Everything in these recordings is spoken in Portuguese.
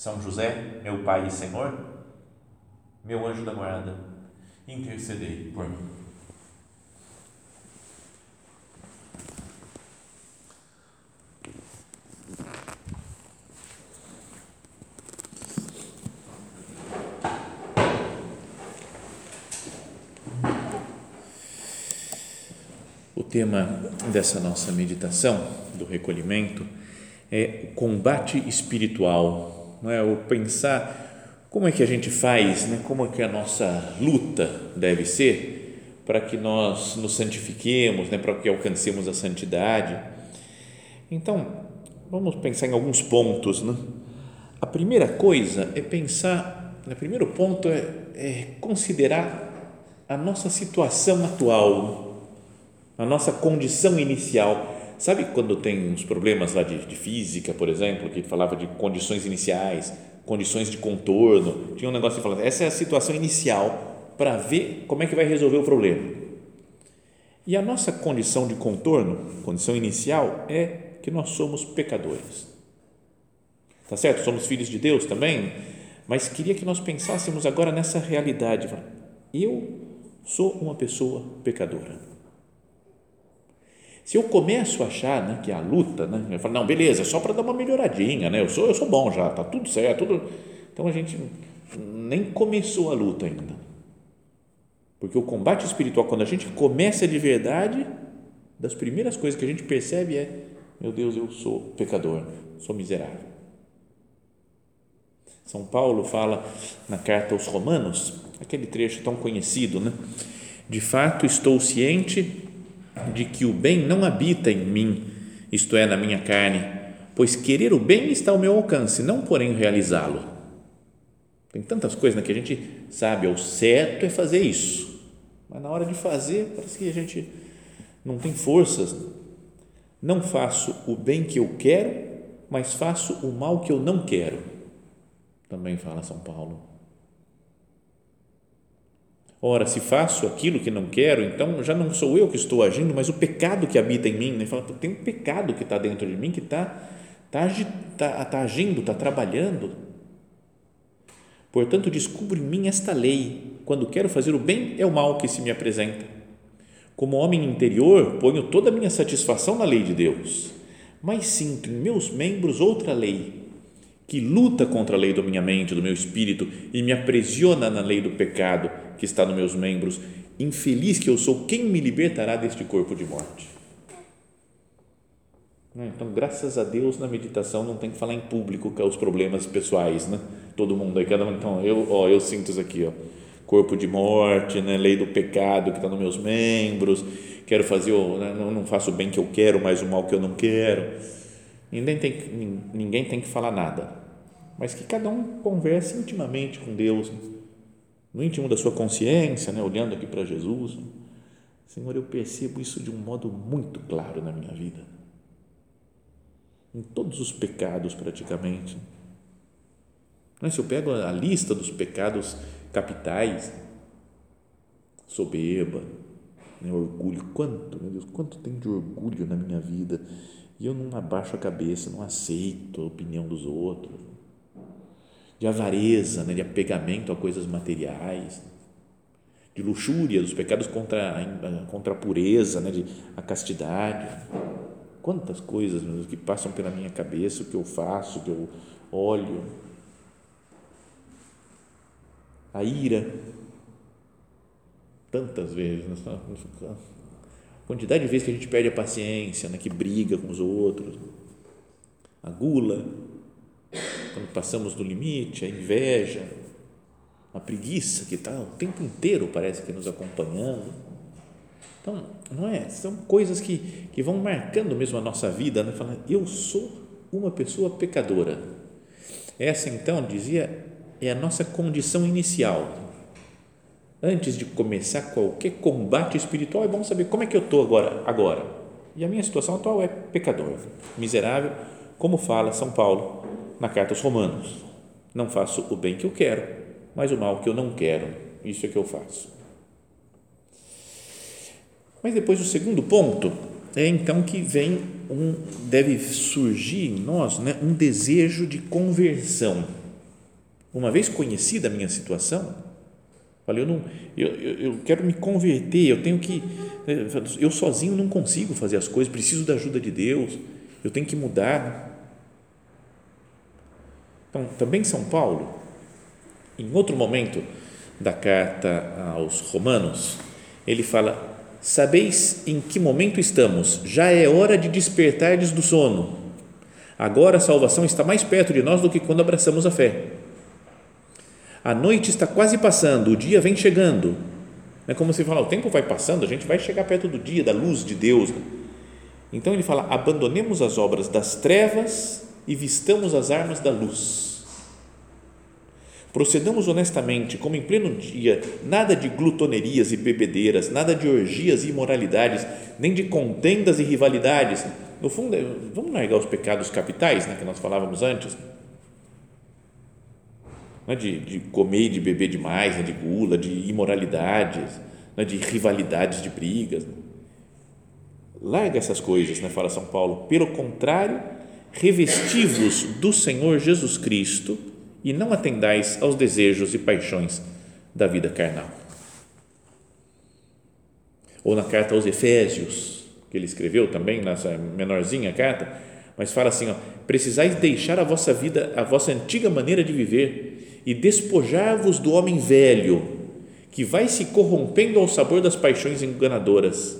são José, meu Pai e Senhor, meu anjo da guarda, intercedei por mim. O tema dessa nossa meditação, do recolhimento, é o combate espiritual não é? O pensar como é que a gente faz, né? Como é que a nossa luta deve ser para que nós nos santifiquemos, né? Para que alcancemos a santidade. Então, vamos pensar em alguns pontos, né? A primeira coisa é pensar, o primeiro ponto é, é considerar a nossa situação atual, a nossa condição inicial Sabe quando tem uns problemas lá de, de, física, por exemplo, que falava de condições iniciais, condições de contorno, tinha um negócio que falava, essa é a situação inicial para ver como é que vai resolver o problema. E a nossa condição de contorno, condição inicial, é que nós somos pecadores. Tá certo? Somos filhos de Deus também, mas queria que nós pensássemos agora nessa realidade. Eu sou uma pessoa pecadora se eu começo a achar né, que a luta, né, eu falo, não, beleza, é só para dar uma melhoradinha, né, eu, sou, eu sou bom já, está tudo certo. Tudo... Então a gente nem começou a luta ainda. Porque o combate espiritual, quando a gente começa de verdade, das primeiras coisas que a gente percebe é: meu Deus, eu sou pecador, sou miserável. São Paulo fala na carta aos Romanos, aquele trecho tão conhecido, né? De fato, estou ciente de que o bem não habita em mim, isto é, na minha carne, pois querer o bem está ao meu alcance, não porém realizá-lo. Tem tantas coisas né, que a gente sabe, o certo é fazer isso, mas na hora de fazer, parece que a gente não tem forças. Não faço o bem que eu quero, mas faço o mal que eu não quero. Também fala São Paulo. Ora, se faço aquilo que não quero, então já não sou eu que estou agindo, mas o pecado que habita em mim. Né? Fala, tem um pecado que está dentro de mim que está tá, tá, tá agindo, está trabalhando. Portanto, descubro em mim esta lei. Quando quero fazer o bem, é o mal que se me apresenta. Como homem interior, ponho toda a minha satisfação na lei de Deus, mas sinto em meus membros outra lei, que luta contra a lei da minha mente, do meu espírito e me aprisiona na lei do pecado que está nos meus membros. Infeliz que eu sou, quem me libertará deste corpo de morte? Né? Então, graças a Deus, na meditação não tem que falar em público é os problemas pessoais, né? Todo mundo aí, cada um. Então, eu, ó, eu sinto isso aqui, ó, corpo de morte, né? Lei do pecado que está nos meus membros. Quero fazer, né? não faço o bem que eu quero, mas o mal que eu não quero. Ninguém tem, ninguém tem que falar nada, mas que cada um converse intimamente com Deus. Né? no íntimo da sua consciência, né, olhando aqui para Jesus, Senhor, eu percebo isso de um modo muito claro na minha vida. Em todos os pecados, praticamente. Não é? Se eu pego a lista dos pecados capitais, soberba, né, orgulho, quanto, meu Deus, quanto tem de orgulho na minha vida e eu não abaixo a cabeça, não aceito a opinião dos outros de avareza, né, de apegamento a coisas materiais, de luxúria, dos pecados contra a, contra a pureza, né, de a castidade. Quantas coisas meu, que passam pela minha cabeça, o que eu faço, o que eu olho. A ira. Tantas vezes. A quantidade de vezes que a gente perde a paciência, né, que briga com os outros. A gula quando passamos do limite, a inveja, a preguiça que está o tempo inteiro parece que nos acompanhando. Então, não é? São coisas que, que vão marcando mesmo a nossa vida, né? Falando, eu sou uma pessoa pecadora. Essa então, dizia, é a nossa condição inicial. Antes de começar qualquer combate espiritual, é bom saber como é que eu estou agora, agora. E a minha situação atual é pecador, miserável, como fala São Paulo na carta aos Romanos. Não faço o bem que eu quero, mas o mal que eu não quero. Isso é que eu faço. Mas depois o segundo ponto é então que vem um deve surgir em nós, né, um desejo de conversão. Uma vez conhecida a minha situação, falei, eu não eu, eu, eu quero me converter, eu tenho que eu sozinho não consigo fazer as coisas, preciso da ajuda de Deus. Eu tenho que mudar. Então, também São Paulo, em outro momento da carta aos Romanos, ele fala Sabeis em que momento estamos? Já é hora de despertardes do sono. Agora a salvação está mais perto de nós do que quando abraçamos a fé. A noite está quase passando, o dia vem chegando. É como se fala, o tempo vai passando, a gente vai chegar perto do dia, da luz de Deus. Então ele fala: abandonemos as obras das trevas e vistamos as armas da luz Procedamos honestamente, como em pleno dia, nada de glutonerias e bebedeiras, nada de orgias e imoralidades, nem de contendas e rivalidades. No fundo, é, vamos largar os pecados capitais, né, que nós falávamos antes. Não é de, de comer e de beber demais, né, de gula, de imoralidades, não é de rivalidades, de brigas. Né. Larga essas coisas, né, fala São Paulo. Pelo contrário, revestivos do Senhor Jesus Cristo e não atendais aos desejos e paixões da vida carnal. Ou na carta aos Efésios, que ele escreveu também, nessa menorzinha carta, mas fala assim: ó, precisais deixar a vossa vida, a vossa antiga maneira de viver e despojar-vos do homem velho, que vai se corrompendo ao sabor das paixões enganadoras.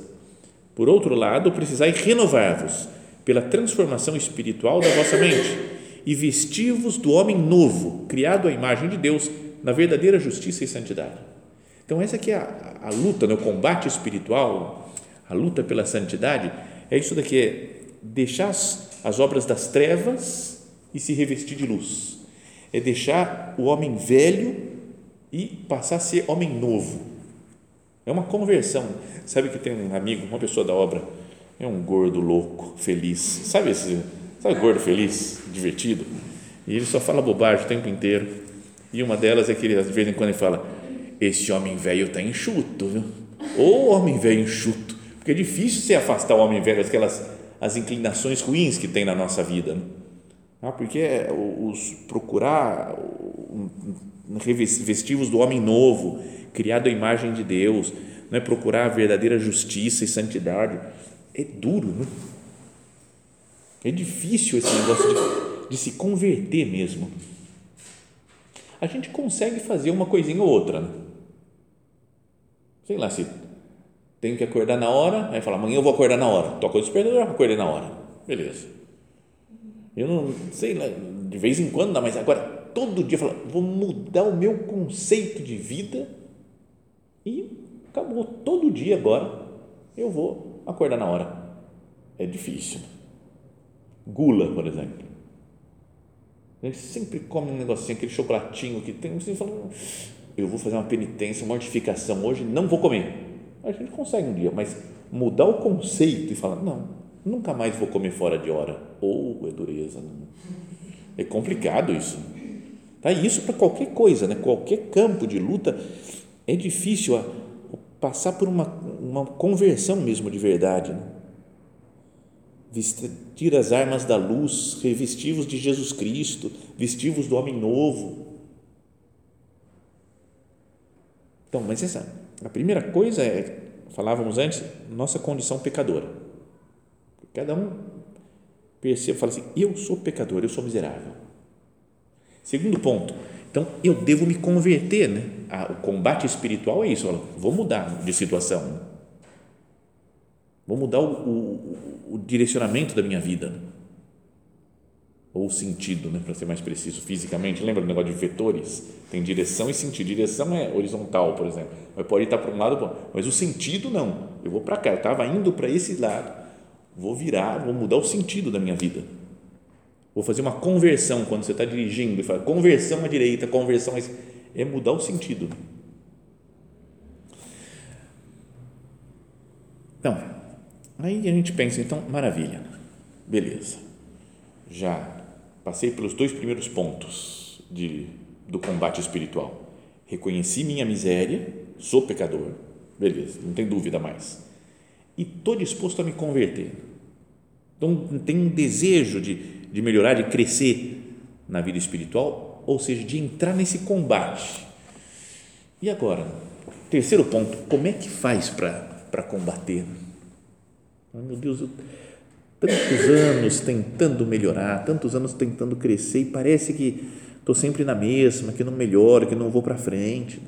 Por outro lado, precisais renovar-vos pela transformação espiritual da vossa mente e vestivos do homem novo, criado à imagem de Deus, na verdadeira justiça e santidade. Então, essa aqui é a, a luta, né? o combate espiritual, a luta pela santidade, é isso daqui, é deixar as, as obras das trevas e se revestir de luz. É deixar o homem velho e passar a ser homem novo. É uma conversão. Sabe que tem um amigo, uma pessoa da obra, é um gordo louco, feliz. Sabe esse Sabe gordo feliz, divertido? E ele só fala bobagem o tempo inteiro. E uma delas é que ele, de vez em quando ele fala: Esse homem velho está enxuto, viu? Ou homem velho enxuto. Porque é difícil se afastar o homem velho daquelas as inclinações ruins que tem na nossa vida. Né? Ah, porque é os procurar revestivos do homem novo, criado à imagem de Deus, não é procurar a verdadeira justiça e santidade. É duro, né? É difícil esse negócio de, de se converter mesmo. A gente consegue fazer uma coisinha ou outra. Né? Sei lá, se tenho que acordar na hora, aí fala, amanhã eu vou acordar na hora. Toca o despertador, acordei na hora. Beleza. Eu não sei lá, de vez em quando dá, mas agora todo dia fala, vou mudar o meu conceito de vida e acabou. Todo dia agora eu vou acordar na hora. É difícil. Gula, por exemplo. A gente sempre come um negocinho, aquele chocolatinho que tem. Você fala, eu vou fazer uma penitência, uma mortificação hoje, não vou comer. A gente consegue um dia, mas mudar o conceito e falar, não, nunca mais vou comer fora de hora. Ou oh, é dureza. Não. É complicado isso. Tá? isso para qualquer coisa, né? qualquer campo de luta, é difícil a, passar por uma, uma conversão mesmo de verdade. Né? vestir as armas da luz, revestivos de Jesus Cristo, vestivos do homem novo. Então, mas essa, a primeira coisa é, falávamos antes, nossa condição pecadora. Cada um percebe, fala assim, eu sou pecador, eu sou miserável. Segundo ponto, então eu devo me converter, né? o combate espiritual é isso, vou mudar de situação Vou mudar o, o, o direcionamento da minha vida. Ou o sentido, né, para ser mais preciso, fisicamente. Lembra do negócio de vetores? Tem direção e sentido. Direção é horizontal, por exemplo. Mas pode estar para um lado, mas o sentido não. Eu vou para cá, eu estava indo para esse lado. Vou virar, vou mudar o sentido da minha vida. Vou fazer uma conversão quando você está dirigindo e fala conversão à direita, conversão à é mudar o sentido. Então, aí a gente pensa, então, maravilha, beleza, já passei pelos dois primeiros pontos de, do combate espiritual. Reconheci minha miséria, sou pecador, beleza, não tem dúvida mais. E estou disposto a me converter. Então, tenho um desejo de, de melhorar, de crescer na vida espiritual, ou seja, de entrar nesse combate. E agora, terceiro ponto, como é que faz para combater. Meu Deus, eu, tantos anos tentando melhorar, tantos anos tentando crescer e parece que estou sempre na mesma, que não melhoro, que não vou para frente.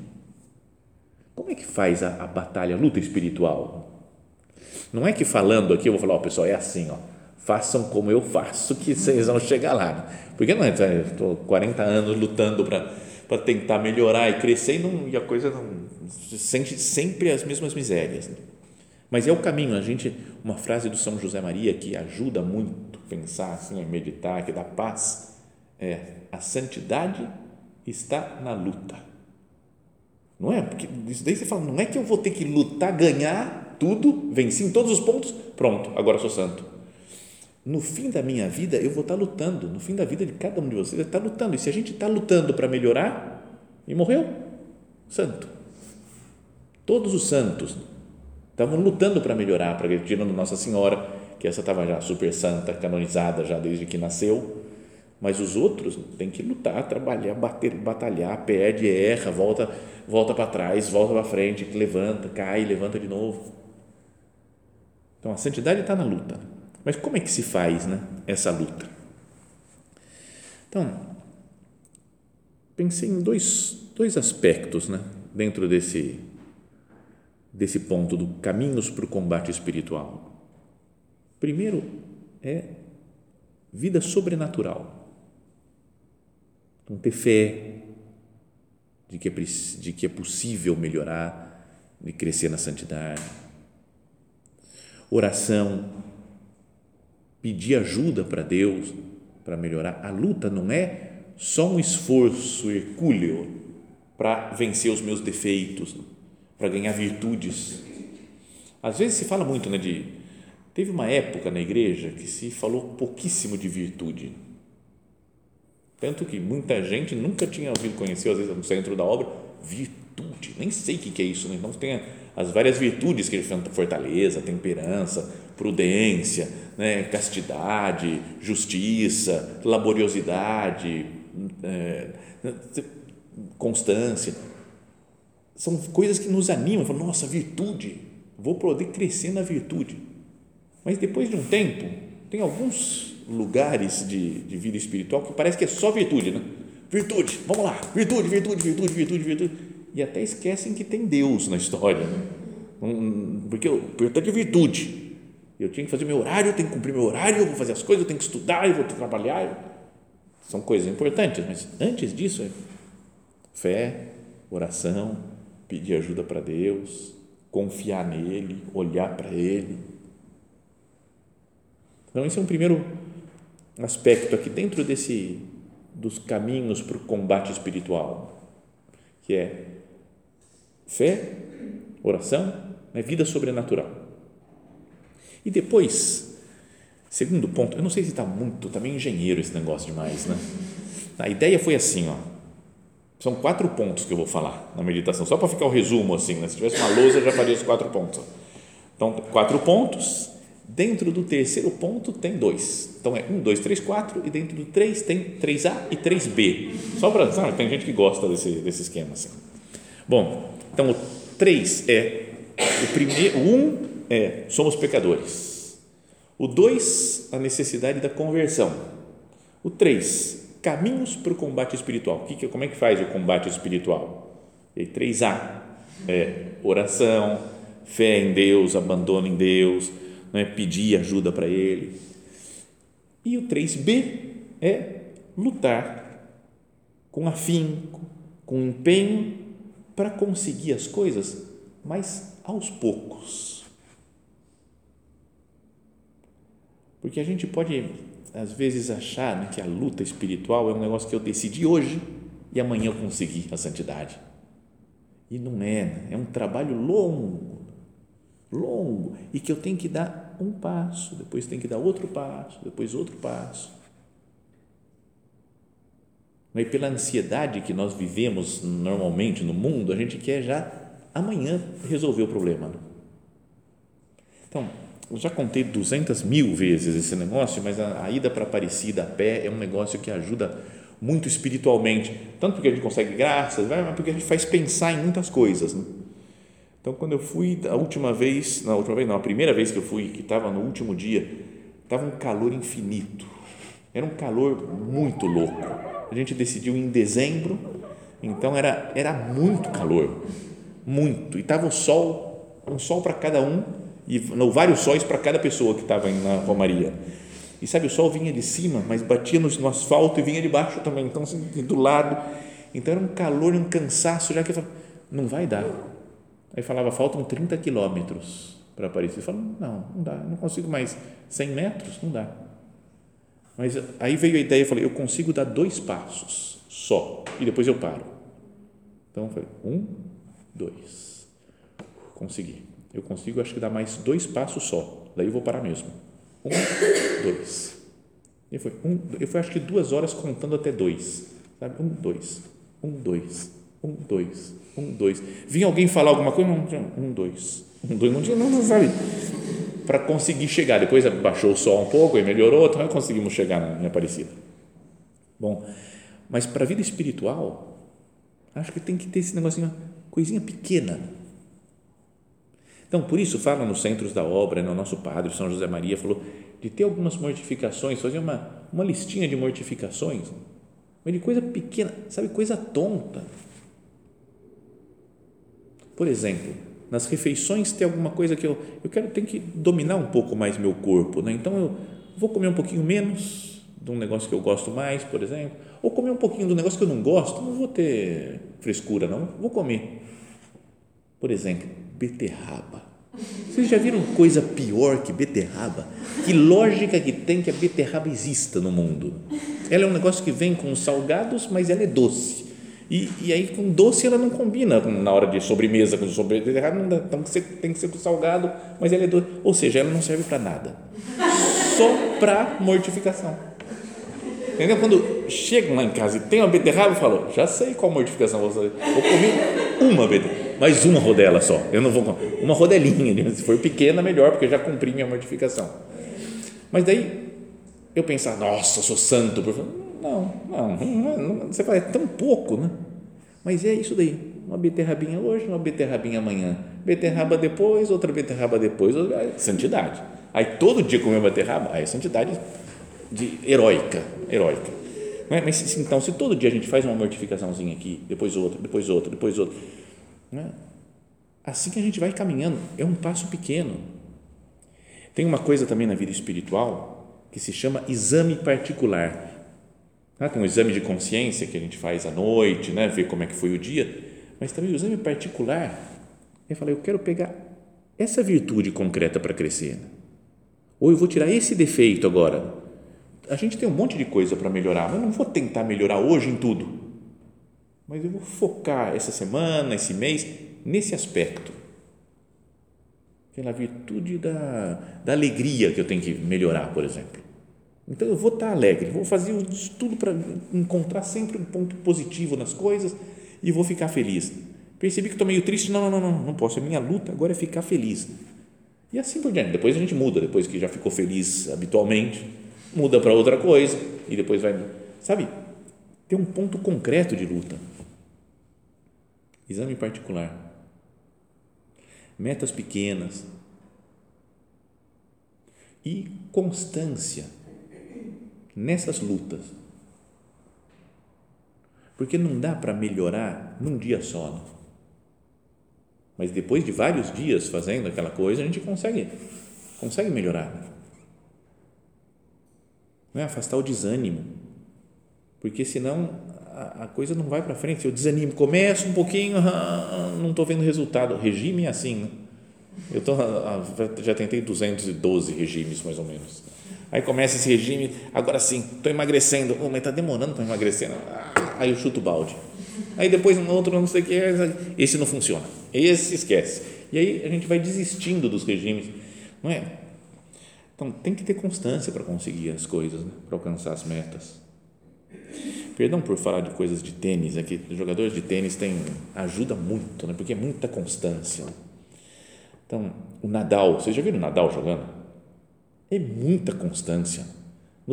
Como é que faz a, a, batalha, a luta espiritual? Não é que falando aqui eu vou falar, ó, pessoal, é assim, ó, façam como eu faço que vocês vão chegar lá. Né? Porque não é, estou 40 anos lutando para tentar melhorar e crescer e, não, e a coisa não se sente sempre as mesmas misérias. Né? Mas é o caminho, a gente, uma frase do São José Maria que ajuda muito a pensar assim, a meditar, que dá paz, é a santidade está na luta. Não é? Porque isso daí você fala, não é que eu vou ter que lutar, ganhar tudo, venci em todos os pontos, pronto, agora sou santo. No fim da minha vida, eu vou estar lutando. No fim da vida de cada um de vocês, estar lutando. E se a gente está lutando para melhorar, e morreu, santo. Todos os santos Estavam lutando para melhorar, para tirando Nossa Senhora, que essa estava já super santa, canonizada já desde que nasceu, mas os outros têm que lutar, trabalhar, bater, batalhar, perde, erra, volta, volta para trás, volta para frente, levanta, cai, levanta de novo. Então a santidade está na luta. Mas como é que se faz, né, essa luta? Então, pensei em dois, dois aspectos, né, dentro desse desse ponto do caminhos para o combate espiritual. Primeiro é vida sobrenatural. Então, ter fé de que, é, de que é possível melhorar, de crescer na santidade. Oração, pedir ajuda para Deus para melhorar. A luta não é só um esforço hercúleo para vencer os meus defeitos, para ganhar virtudes. Às vezes se fala muito né, de. Teve uma época na igreja que se falou pouquíssimo de virtude. Tanto que muita gente nunca tinha ouvido conhecer, às vezes no centro da obra, virtude. Nem sei o que é isso. Né? Então tem as várias virtudes que ele fala: fortaleza, temperança, prudência, né? castidade, justiça, laboriosidade, é, constância são coisas que nos animam, nossa, virtude, vou poder crescer na virtude. Mas depois de um tempo, tem alguns lugares de, de vida espiritual que parece que é só virtude, né? Virtude, vamos lá, virtude, virtude, virtude, virtude, virtude. E até esquecem que tem Deus na história, né? Porque eu importante é virtude. Eu tinha que fazer meu horário, eu tenho que cumprir meu horário, eu vou fazer as coisas, eu tenho que estudar, eu vou trabalhar. São coisas importantes, mas antes disso é fé, oração, pedir ajuda para Deus, confiar nele, olhar para ele. Então, esse é um primeiro aspecto aqui dentro desse dos caminhos para o combate espiritual, que é fé, oração, né, vida sobrenatural. E depois, segundo ponto, eu não sei se está muito, também engenheiro esse negócio demais, né? A ideia foi assim, ó, são quatro pontos que eu vou falar na meditação, só para ficar o resumo assim, né? se tivesse uma lousa eu já faria os quatro pontos. Então, quatro pontos, dentro do terceiro ponto tem dois. Então, é um, dois, três, quatro, e dentro do três tem 3A e 3B. Só para, sabe, tem gente que gosta desse, desse esquema assim. Bom, então o três é, o primeiro, um é, somos pecadores. O dois, a necessidade da conversão. O três, caminhos para o combate espiritual. Que, como é que faz o combate espiritual? E 3A é oração, fé em Deus, abandono em Deus, é pedir ajuda para Ele. E o 3B é lutar com afinco, com empenho para conseguir as coisas, mas aos poucos. Porque a gente pode às vezes, achar né, que a luta espiritual é um negócio que eu decidi hoje e amanhã eu consegui a santidade. E não é, né? é um trabalho longo, longo, e que eu tenho que dar um passo, depois tenho que dar outro passo, depois outro passo. E pela ansiedade que nós vivemos normalmente no mundo, a gente quer já amanhã resolver o problema. Né? Então, eu já contei 200 mil vezes esse negócio, mas a, a ida para Aparecida a pé é um negócio que ajuda muito espiritualmente, tanto porque a gente consegue graças, mas porque a gente faz pensar em muitas coisas. Né? Então, quando eu fui a última vez, na última vez, não, a primeira vez que eu fui, que estava no último dia, estava um calor infinito, era um calor muito louco. A gente decidiu em dezembro, então era, era muito calor, muito, e estava o sol, um sol para cada um e no, vários sóis para cada pessoa que estava na romaria. E sabe, o sol vinha de cima, mas batia no, no asfalto e vinha de baixo também, então assim, do lado. Então era um calor um cansaço, já que eu falava, não vai dar. Aí falava, faltam 30 quilômetros para Aparecer. Eu falava, não, não dá, não consigo mais 100 metros, não dá. Mas aí veio a ideia, eu falei, eu consigo dar dois passos só, e depois eu paro. Então eu falei, um, dois. Consegui eu consigo, acho que dar mais dois passos só, daí eu vou parar mesmo. Um, dois. E foi, um, eu fui, acho que duas horas contando até dois. Sabe? Um, dois, um, dois, um, dois, um, dois. Vinha alguém falar alguma coisa, não um, dois, um, dois, não não, não sabe? Para conseguir chegar. Depois baixou o sol um pouco e melhorou, então conseguimos chegar na minha Aparecida. Bom, mas para a vida espiritual, acho que tem que ter esse negocinho, coisinha pequena então, por isso, fala nos centros da obra, no nosso padre, São José Maria, falou de ter algumas mortificações, fazer uma, uma listinha de mortificações, mas de coisa pequena, sabe, coisa tonta. Por exemplo, nas refeições tem alguma coisa que eu, eu quero, tenho que dominar um pouco mais meu corpo, né? então eu vou comer um pouquinho menos de um negócio que eu gosto mais, por exemplo, ou comer um pouquinho do negócio que eu não gosto, não vou ter frescura, não, vou comer. Por exemplo, beterraba. Vocês já viram coisa pior que beterraba? Que lógica que tem que a beterraba exista no mundo? Ela é um negócio que vem com salgados, mas ela é doce. E, e aí com doce ela não combina na hora de sobremesa com sobremesa não dá, então tem que ser com salgado, mas ela é doce. Ou seja, ela não serve para nada. Só para mortificação. Entendeu? Quando chegam lá em casa e tem uma beterraba, eu falo, já sei qual mortificação vou fazer. Vou comer uma beterraba mais uma rodela só. Eu não vou uma rodelinha. Se for pequena, melhor, porque eu já cumpri minha mortificação. Mas daí eu pensar, nossa, sou santo. Não, não, não, não você fala, é tão pouco, né? Mas é isso daí. Uma beterrabinha hoje, uma beterrabinha amanhã. Beterraba depois, outra beterraba depois. Santidade. Aí todo dia comer beterraba, aí é santidade de heróica, heróica. Mas então, se todo dia a gente faz uma mortificaçãozinha aqui, depois outra, depois outra, depois outra, né? Assim que a gente vai caminhando, é um passo pequeno. Tem uma coisa também na vida espiritual que se chama exame particular. Ah, tem um exame de consciência que a gente faz à noite, né? ver como é que foi o dia, mas também o exame particular. Eu falei, eu quero pegar essa virtude concreta para crescer. Ou eu vou tirar esse defeito agora. A gente tem um monte de coisa para melhorar, mas eu não vou tentar melhorar hoje em tudo mas eu vou focar essa semana, esse mês, nesse aspecto. Pela virtude da, da alegria que eu tenho que melhorar, por exemplo. Então eu vou estar alegre, vou fazer tudo para encontrar sempre um ponto positivo nas coisas e vou ficar feliz. Percebi que estou meio triste, não, não, não, não posso. A minha luta agora é ficar feliz. E assim por diante. Depois a gente muda, depois que já ficou feliz habitualmente, muda para outra coisa e depois vai. Sabe? Tem um ponto concreto de luta exame particular, metas pequenas e constância nessas lutas. Porque não dá para melhorar num dia só. Não. Mas depois de vários dias fazendo aquela coisa, a gente consegue, consegue melhorar. Não é afastar o desânimo. Porque senão a, a coisa não vai para frente. Eu desanimo, começo um pouquinho, ah, não estou vendo resultado. Regime é assim, né? Eu tô, já tentei 212 regimes, mais ou menos. Aí começa esse regime, agora sim, estou emagrecendo, oh, mas está demorando para emagrecendo. Ah, aí eu chuto o balde. Aí depois um outro, não sei o que, esse não funciona, esse esquece. E aí a gente vai desistindo dos regimes, não é? Então tem que ter constância para conseguir as coisas, né? para alcançar as metas. Perdão por falar de coisas de tênis, aqui jogadores de tênis tem ajuda muito, né? porque é muita constância. Então, o Nadal, vocês já viram o Nadal jogando? É muita constância.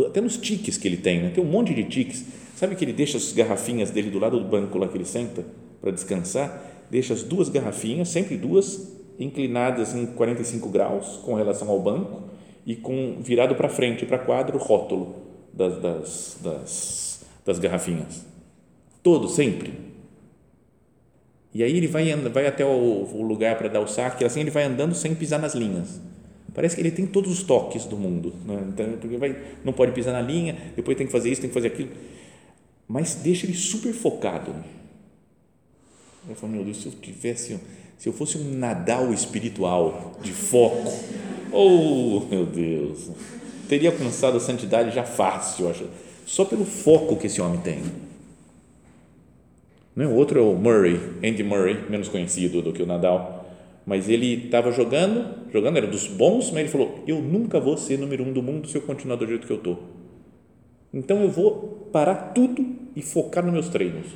Até nos tiques que ele tem, né? tem um monte de tiques. Sabe que ele deixa as garrafinhas dele do lado do banco lá que ele senta para descansar? Deixa as duas garrafinhas, sempre duas, inclinadas em 45 graus com relação ao banco e com virado para frente, para quadro, rótulo das, das, das, das garrafinhas. Todo, sempre. E aí ele vai, vai até o, lugar para dar o saque, assim ele vai andando sem pisar nas linhas. Parece que ele tem todos os toques do mundo. Né? Então, porque vai, não pode pisar na linha, depois tem que fazer isso, tem que fazer aquilo. Mas deixa ele super focado. Eu falo, meu Deus, se eu tivesse, se eu fosse um Nadal espiritual de foco, oh meu Deus, teria alcançado a santidade já fácil, acho, só pelo foco que esse homem tem. Né? O outro é o Murray, Andy Murray, menos conhecido do que o Nadal, mas ele estava jogando, jogando, era dos bons, mas ele falou: Eu nunca vou ser número um do mundo se eu continuar do jeito que eu estou. Então eu vou parar tudo e focar nos meus treinos.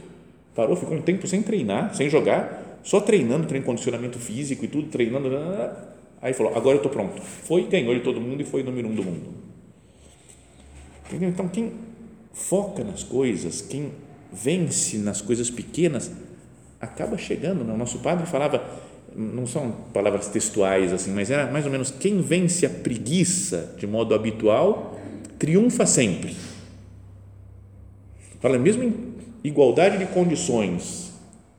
Parou, ficou um tempo sem treinar, sem jogar, só treinando, treinando condicionamento físico e tudo, treinando. Aí falou: Agora eu estou pronto. Foi, ganhou de todo mundo e foi número um do mundo. Entendeu? Então, quem foca nas coisas, quem vence nas coisas pequenas, acaba chegando. Né? O nosso padre falava, não são palavras textuais assim, mas era mais ou menos quem vence a preguiça de modo habitual triunfa sempre. Fala mesmo em igualdade de condições,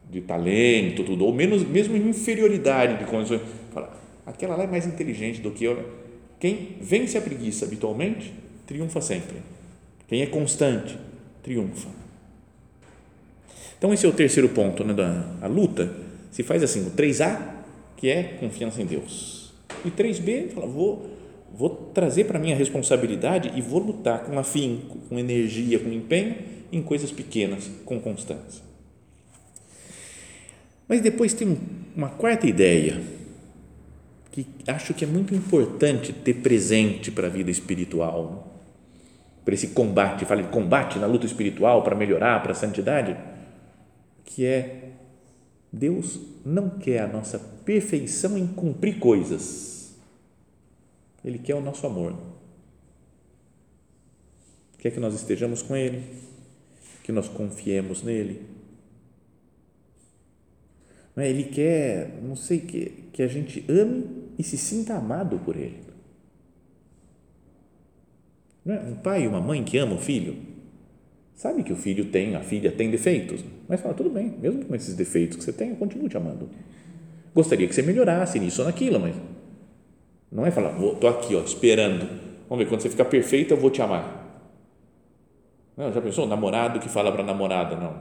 de talento, tudo, ou menos mesmo em inferioridade de condições. Fala, aquela lá é mais inteligente do que eu. Né? Quem vence a preguiça habitualmente triunfa sempre. Quem é constante triunfa. Então, esse é o terceiro ponto né, da a luta. Se faz assim: o 3A, que é confiança em Deus, e 3B, fala, vou, vou trazer para mim a responsabilidade e vou lutar com afinco, com energia, com empenho em coisas pequenas, com constância. Mas depois tem uma quarta ideia que acho que é muito importante ter presente para a vida espiritual, para esse combate, fala de combate na luta espiritual para melhorar, para a santidade que é Deus não quer a nossa perfeição em cumprir coisas. Ele quer o nosso amor. Quer que nós estejamos com Ele, que nós confiemos nele. É? Ele quer, não sei, que, que a gente ame e se sinta amado por Ele. É? Um pai e uma mãe que amam o filho, sabe que o filho tem, a filha tem defeitos, mas fala, tudo bem, mesmo com esses defeitos que você tem, eu continuo te amando. Gostaria que você melhorasse nisso ou naquilo, mas não é falar, estou aqui, ó, esperando. Vamos ver, quando você ficar perfeito, eu vou te amar. Não, já pensou? Namorado que fala para namorada, não,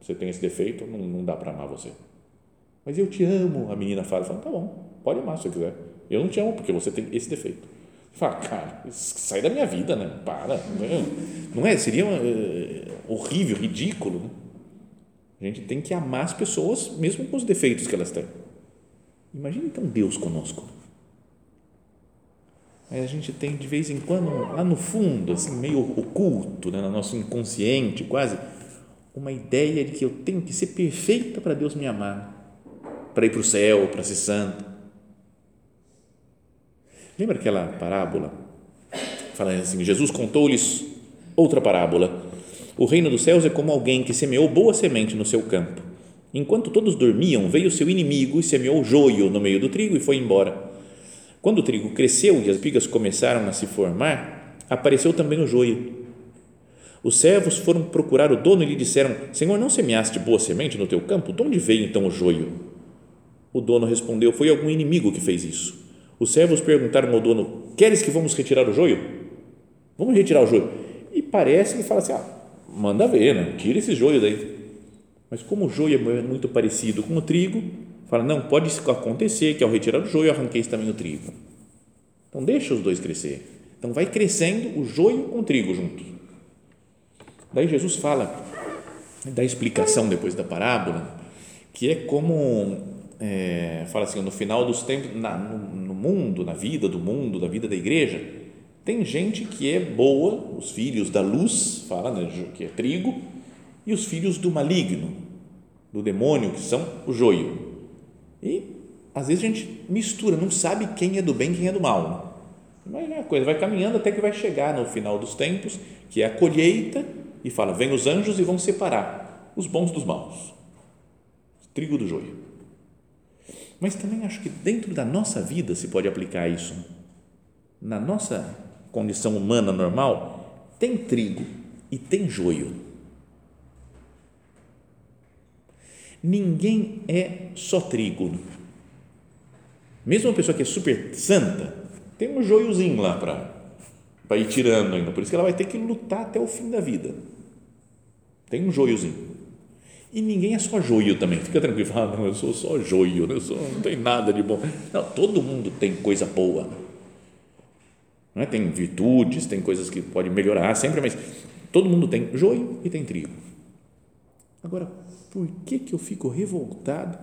você tem esse defeito, não, não dá para amar você. Mas eu te amo, a menina fala, fala, tá bom, pode amar se você quiser. Eu não te amo porque você tem esse defeito. Fala, cara, sai da minha vida, né? Para. Não é? Seria uh, horrível, ridículo. Né? A gente tem que amar as pessoas mesmo com os defeitos que elas têm. Imagina então Deus conosco. Aí a gente tem de vez em quando, lá no fundo, assim, meio oculto, né, no nosso inconsciente quase, uma ideia de que eu tenho que ser perfeita para Deus me amar, para ir para o céu, para ser santo. Lembra aquela parábola? Fala assim: Jesus contou-lhes outra parábola. O reino dos céus é como alguém que semeou boa semente no seu campo. Enquanto todos dormiam, veio seu inimigo e semeou joio no meio do trigo e foi embora. Quando o trigo cresceu e as espigas começaram a se formar, apareceu também o joio. Os servos foram procurar o dono e lhe disseram: Senhor, não semeaste boa semente no teu campo? De onde veio então o joio? O dono respondeu: Foi algum inimigo que fez isso. Os servos perguntaram ao dono: Queres que vamos retirar o joio? Vamos retirar o joio. E parece que fala assim: ah, manda ver, né? tira esse joio daí. Mas como o joio é muito parecido com o trigo, fala: não, pode acontecer que ao retirar o joio arranqueis também o trigo. Então deixa os dois crescer, Então vai crescendo o joio com o trigo juntos. Daí Jesus fala, dá explicação depois da parábola, que é como é, fala assim, no final dos tempos, na, no, no, mundo, na vida do mundo, da vida da igreja, tem gente que é boa, os filhos da luz, fala né, que é trigo, e os filhos do maligno, do demônio, que são o joio. E às vezes a gente mistura, não sabe quem é do bem, quem é do mal. Mas a coisa vai caminhando até que vai chegar no final dos tempos, que é a colheita, e fala: vem os anjos e vão separar os bons dos maus, trigo do joio. Mas também acho que dentro da nossa vida se pode aplicar isso. Na nossa condição humana normal, tem trigo e tem joio. Ninguém é só trigo. Mesmo uma pessoa que é super santa, tem um joiozinho lá para ir tirando ainda. Por isso que ela vai ter que lutar até o fim da vida. Tem um joiozinho. E ninguém é só joio também, fica tranquilo, fala, não, eu sou só joio, eu sou, não tem nada de bom. Não, todo mundo tem coisa boa. Não é? Tem virtudes, tem coisas que pode melhorar sempre, mas todo mundo tem joio e tem trigo. Agora, por que, que eu fico revoltado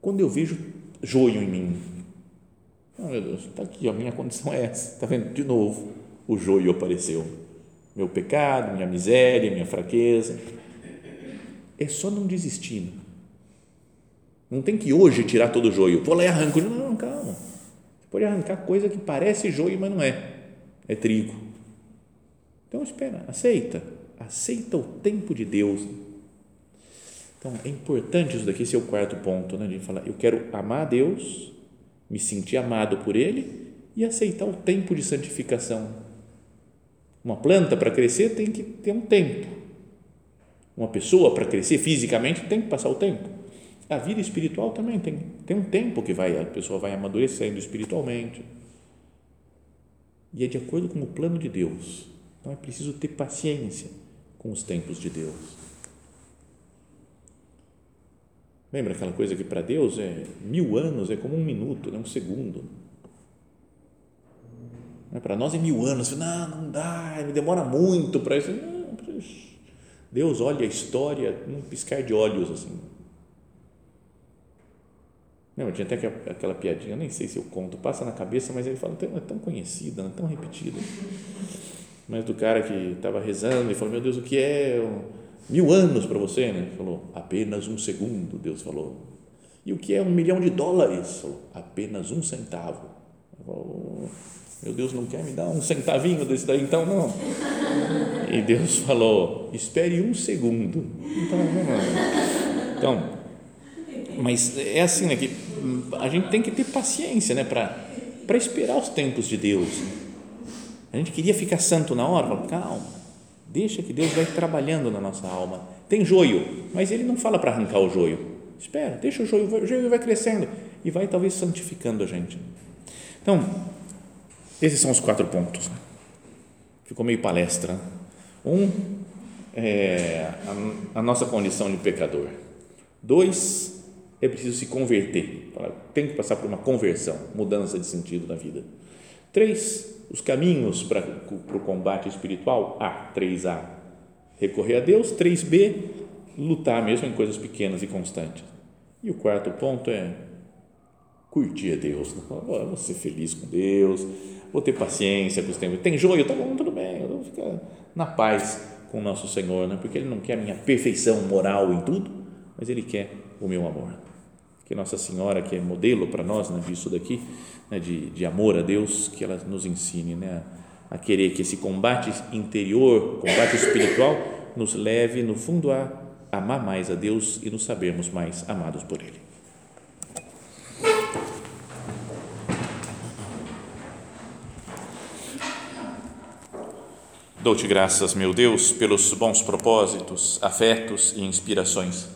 quando eu vejo joio em mim? Oh, meu Deus, está aqui, a minha condição é essa, está vendo? De novo, o joio apareceu. Meu pecado, minha miséria, minha fraqueza é só não desistir. Não tem que hoje tirar todo o joio. Vou lá e arranco. Não, calma. Você pode arrancar coisa que parece joio, mas não é. É trigo. Então espera, aceita. Aceita o tempo de Deus. Então é importante isso daqui, esse é o quarto ponto, né? De falar, eu quero amar a Deus, me sentir amado por Ele e aceitar o tempo de santificação. Uma planta para crescer tem que ter um tempo uma pessoa, para crescer fisicamente, tem que passar o tempo. A vida espiritual também tem, tem um tempo que vai, a pessoa vai amadurecendo espiritualmente. E é de acordo com o plano de Deus. Então é preciso ter paciência com os tempos de Deus. Lembra aquela coisa que para Deus é mil anos, é como um minuto, né? um segundo. Para nós é mil anos, não, não dá, demora muito para isso. Deus olha a história num piscar de olhos assim. Não, tinha até aquela piadinha, nem sei se eu conto, passa na cabeça, mas ele fala, é tão conhecida, é tão repetida. Mas do cara que estava rezando e falou, meu Deus, o que é mil anos para você? Né? Ele falou, apenas um segundo, Deus falou. E o que é um milhão de dólares? Falou, apenas um centavo. Falou, meu Deus não quer me dar um centavinho desse daí, então não. E Deus falou: espere um segundo. Então, então mas é assim, né, que a gente tem que ter paciência né, para esperar os tempos de Deus. A gente queria ficar santo na hora, fala, calma, deixa que Deus vai trabalhando na nossa alma. Tem joio, mas ele não fala para arrancar o joio. Espera, deixa o joio, o joio vai crescendo e vai talvez santificando a gente. Então, esses são os quatro pontos. Ficou meio palestra. Um, é a, a nossa condição de pecador. Dois, é preciso se converter. Tem que passar por uma conversão, mudança de sentido na vida. Três, os caminhos para, para o combate espiritual. A, 3A, recorrer a Deus. 3B, lutar mesmo em coisas pequenas e constantes. E o quarto ponto é curtir a Deus. Vou ser feliz com Deus, vou ter paciência com os tempos. Tem joio? Tá bom, tudo bem, eu vou ficar na paz com o nosso Senhor, né? porque Ele não quer a minha perfeição moral em tudo, mas Ele quer o meu amor. Que Nossa Senhora, que é modelo para nós né, disso daqui, né, de, de amor a Deus, que ela nos ensine né, a querer que esse combate interior, combate espiritual, nos leve, no fundo, a amar mais a Deus e nos sabermos mais amados por Ele. Dou-te graças, meu Deus, pelos bons propósitos, afetos e inspirações